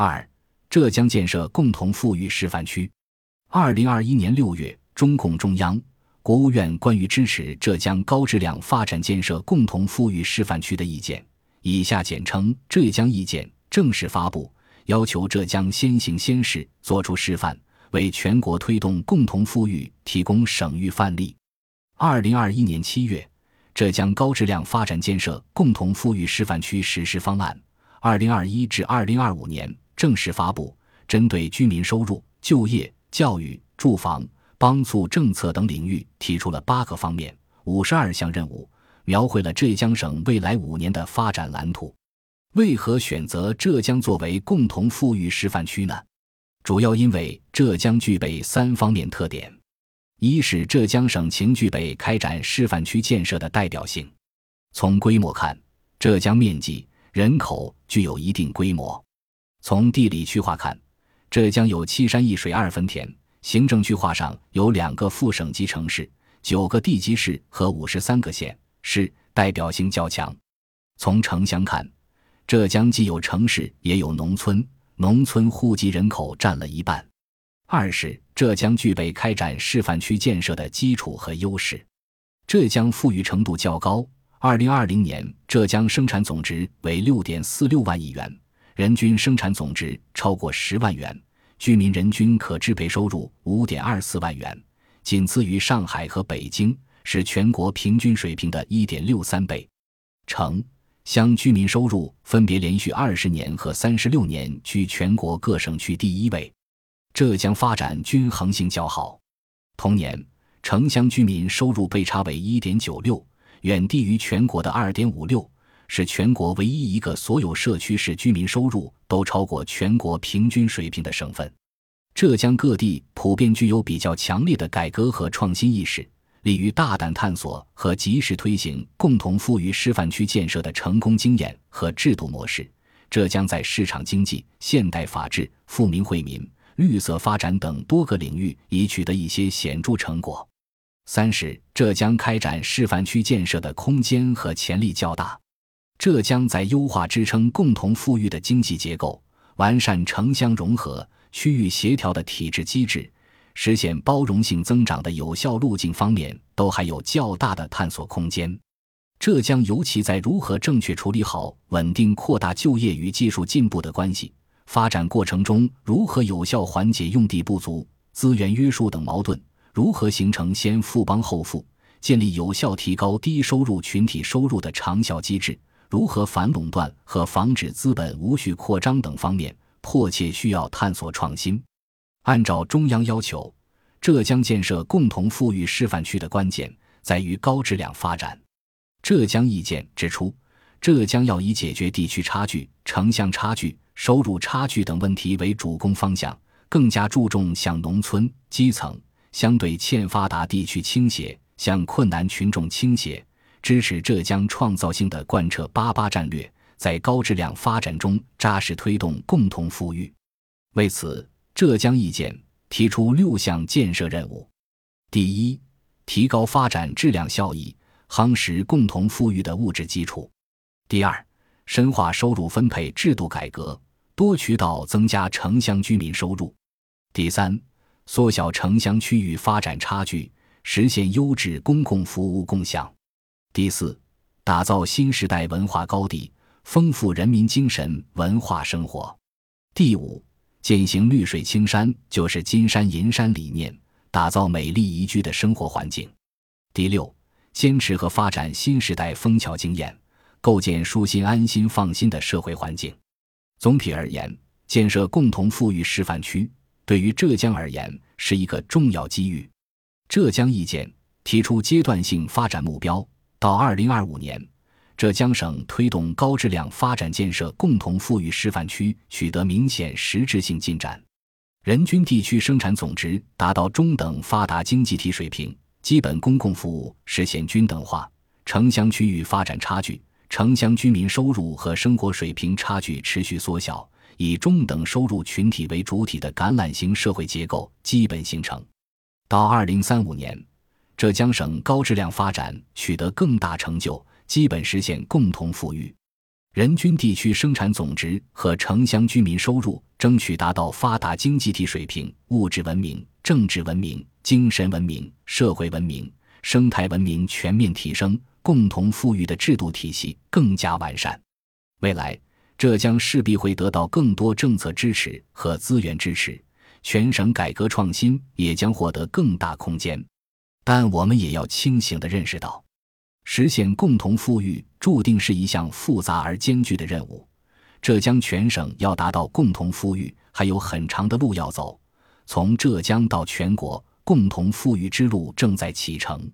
二、浙江建设共同富裕示范区。二零二一年六月，中共中央、国务院关于支持浙江高质量发展建设共同富裕示范区的意见（以下简称“浙江意见”）正式发布，要求浙江先行先试，作出示范，为全国推动共同富裕提供省域范例。二零二一年七月，浙江高质量发展建设共同富裕示范区实施方案（二零二一至二零二五年）。正式发布，针对居民收入、就业、教育、住房、帮促政策等领域提出了八个方面、五十二项任务，描绘了浙江省未来五年的发展蓝图。为何选择浙江作为共同富裕示范区呢？主要因为浙江具备三方面特点：一是浙江省情具备开展示范区建设的代表性。从规模看，浙江面积、人口具有一定规模。从地理区划看，浙江有七山一水二分田，行政区划上有两个副省级城市、九个地级市和五十三个县市，代表性较强。从城乡看，浙江既有城市也有农村，农村户籍人口占了一半。二是浙江具备开展示范区建设的基础和优势，浙江富裕程度较高。二零二零年，浙江生产总值为六点四六万亿元。人均生产总值超过十万元，居民人均可支配收入五点二四万元，仅次于上海和北京，是全国平均水平的一点六三倍。城乡居民收入分别连续二十年和三十六年居全国各省区第一位。浙江发展均衡性较好，同年城乡居民收入被差为一点九六，远低于全国的二点五六。是全国唯一一个所有社区市居民收入都超过全国平均水平的省份。浙江各地普遍具有比较强烈的改革和创新意识，利于大胆探索和及时推行共同富裕示范区建设的成功经验和制度模式。浙江在市场经济、现代法治、富民惠民、绿色发展等多个领域已取得一些显著成果。三是浙江开展示范区建设的空间和潜力较大。浙江在优化支撑共同富裕的经济结构、完善城乡融合、区域协调的体制机制、实现包容性增长的有效路径方面，都还有较大的探索空间。浙江尤其在如何正确处理好稳定扩大就业与技术进步的关系发展过程中，如何有效缓解用地不足、资源约束等矛盾，如何形成先富帮后富、建立有效提高低收入群体收入的长效机制。如何反垄断和防止资本无序扩张等方面，迫切需要探索创新。按照中央要求，浙江建设共同富裕示范区的关键在于高质量发展。浙江意见指出，浙江要以解决地区差距、城乡差距、收入差距等问题为主攻方向，更加注重向农村基层、相对欠发达地区倾斜，向困难群众倾斜。支持浙江创造性的贯彻“八八”战略，在高质量发展中扎实推动共同富裕。为此，浙江意见提出六项建设任务：第一，提高发展质量效益，夯实共同富裕的物质基础；第二，深化收入分配制度改革，多渠道增加城乡居民收入；第三，缩小城乡区域发展差距，实现优质公共服务共享。第四，打造新时代文化高地，丰富人民精神文化生活。第五，践行绿水青山就是金山银山理念，打造美丽宜居的生活环境。第六，坚持和发展新时代枫桥经验，构建舒心安心放心的社会环境。总体而言，建设共同富裕示范区对于浙江而言是一个重要机遇。浙江意见提出阶段性发展目标。到二零二五年，浙江省推动高质量发展建设共同富裕示范区取得明显实质性进展，人均地区生产总值达到中等发达经济体水平，基本公共服务实现均等化，城乡区域发展差距、城乡居民收入和生活水平差距持续缩小，以中等收入群体为主体的橄榄型社会结构基本形成。到二零三五年。浙江省高质量发展取得更大成就，基本实现共同富裕，人均地区生产总值和城乡居民收入争取达到发达经济体水平，物质文明、政治文明、精神文明、社会文明、生态文明全面提升，共同富裕的制度体系更加完善。未来，浙江势必会得到更多政策支持和资源支持，全省改革创新也将获得更大空间。但我们也要清醒地认识到，实现共同富裕注定是一项复杂而艰巨的任务。浙江全省要达到共同富裕，还有很长的路要走。从浙江到全国，共同富裕之路正在启程。